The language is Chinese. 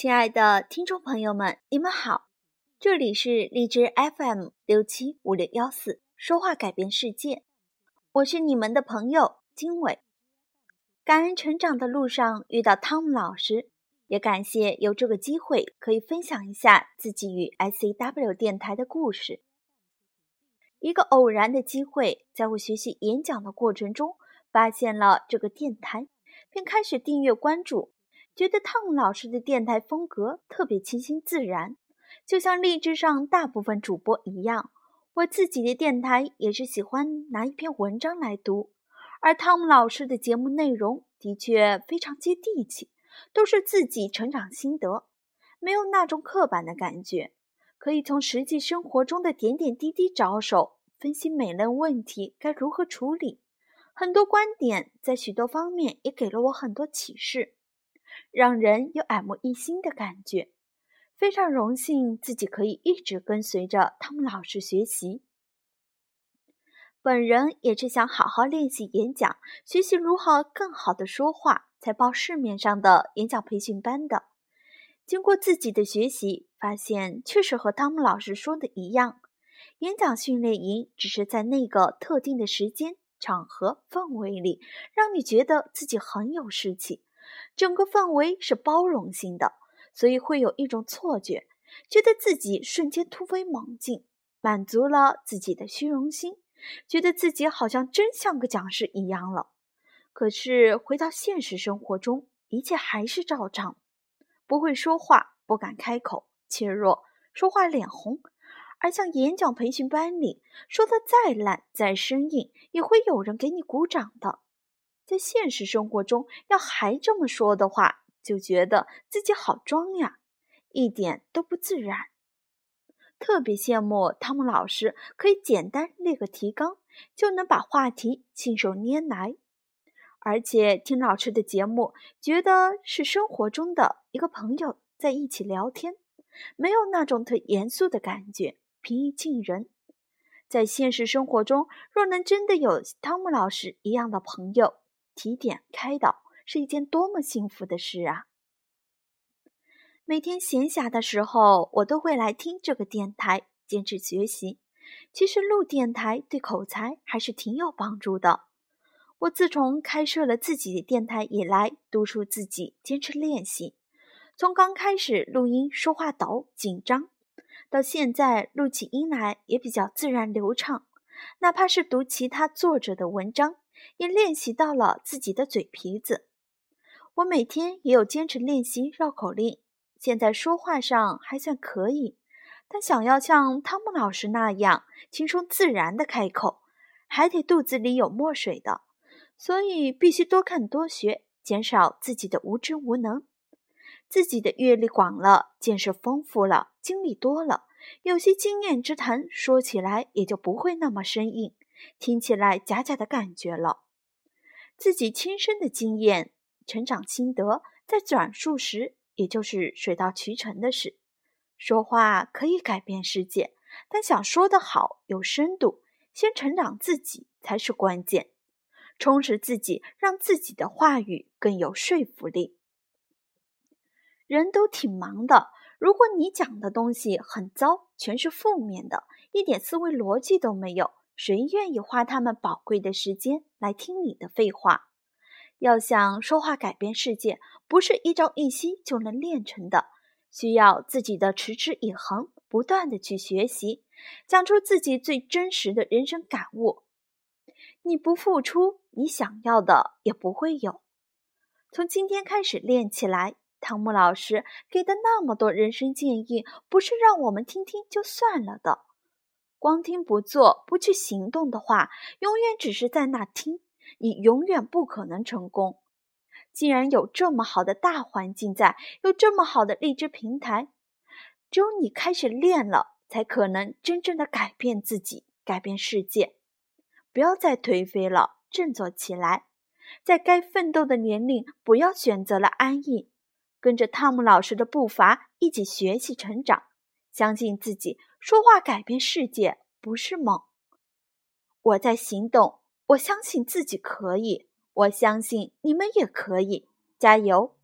亲爱的听众朋友们，你们好，这里是荔枝 FM 六七五六幺四，说话改变世界，我是你们的朋友经纬。感恩成长的路上遇到汤姆老师，也感谢有这个机会可以分享一下自己与 SCW 电台的故事。一个偶然的机会，在我学习演讲的过程中，发现了这个电台，并开始订阅关注。觉得汤姆老师的电台风格特别清新自然，就像励志上大部分主播一样。我自己的电台也是喜欢拿一篇文章来读，而汤姆老师的节目内容的确非常接地气，都是自己成长心得，没有那种刻板的感觉，可以从实际生活中的点点滴滴着手分析每类问题该如何处理。很多观点在许多方面也给了我很多启示。让人有耳目一新的感觉，非常荣幸自己可以一直跟随着汤姆老师学习。本人也是想好好练习演讲，学习如何更好的说话，才报市面上的演讲培训班的。经过自己的学习，发现确实和汤姆老师说的一样，演讲训练营只是在那个特定的时间、场合、氛围里，让你觉得自己很有士气。整个氛围是包容性的，所以会有一种错觉，觉得自己瞬间突飞猛进，满足了自己的虚荣心，觉得自己好像真像个讲师一样了。可是回到现实生活中，一切还是照常，不会说话，不敢开口，怯弱，说话脸红。而像演讲培训班里说的再烂再生硬，也会有人给你鼓掌的。在现实生活中，要还这么说的话，就觉得自己好装呀，一点都不自然。特别羡慕汤姆老师，可以简单列个提纲，就能把话题信手拈来。而且听老师的节目，觉得是生活中的一个朋友在一起聊天，没有那种特严肃的感觉，平易近人。在现实生活中，若能真的有汤姆老师一样的朋友，提点开导是一件多么幸福的事啊！每天闲暇的时候，我都会来听这个电台，坚持学习。其实录电台对口才还是挺有帮助的。我自从开设了自己的电台以来，督促自己坚持练习。从刚开始录音说话抖紧张，到现在录起音来也比较自然流畅。哪怕是读其他作者的文章。也练习到了自己的嘴皮子。我每天也有坚持练习绕口令，现在说话上还算可以，但想要像汤姆老师那样轻松自然的开口，还得肚子里有墨水的，所以必须多看多学，减少自己的无知无能。自己的阅历广了，见识丰富了，经历多了，有些经验之谈，说起来也就不会那么生硬。听起来假假的感觉了，自己亲身的经验、成长心得，在转述时也就是水到渠成的事。说话可以改变世界，但想说得好、有深度，先成长自己才是关键。充实自己，让自己的话语更有说服力。人都挺忙的，如果你讲的东西很糟，全是负面的，一点思维逻辑都没有。谁愿意花他们宝贵的时间来听你的废话？要想说话改变世界，不是一朝一夕就能练成的，需要自己的持之以恒，不断的去学习，讲出自己最真实的人生感悟。你不付出，你想要的也不会有。从今天开始练起来，汤姆老师给的那么多人生建议，不是让我们听听就算了的。光听不做，不去行动的话，永远只是在那听，你永远不可能成功。既然有这么好的大环境在，有这么好的励志平台，只有你开始练了，才可能真正的改变自己，改变世界。不要再颓废了，振作起来，在该奋斗的年龄，不要选择了安逸，跟着汤姆老师的步伐一起学习成长。相信自己，说话改变世界不是梦。我在行动，我相信自己可以，我相信你们也可以，加油！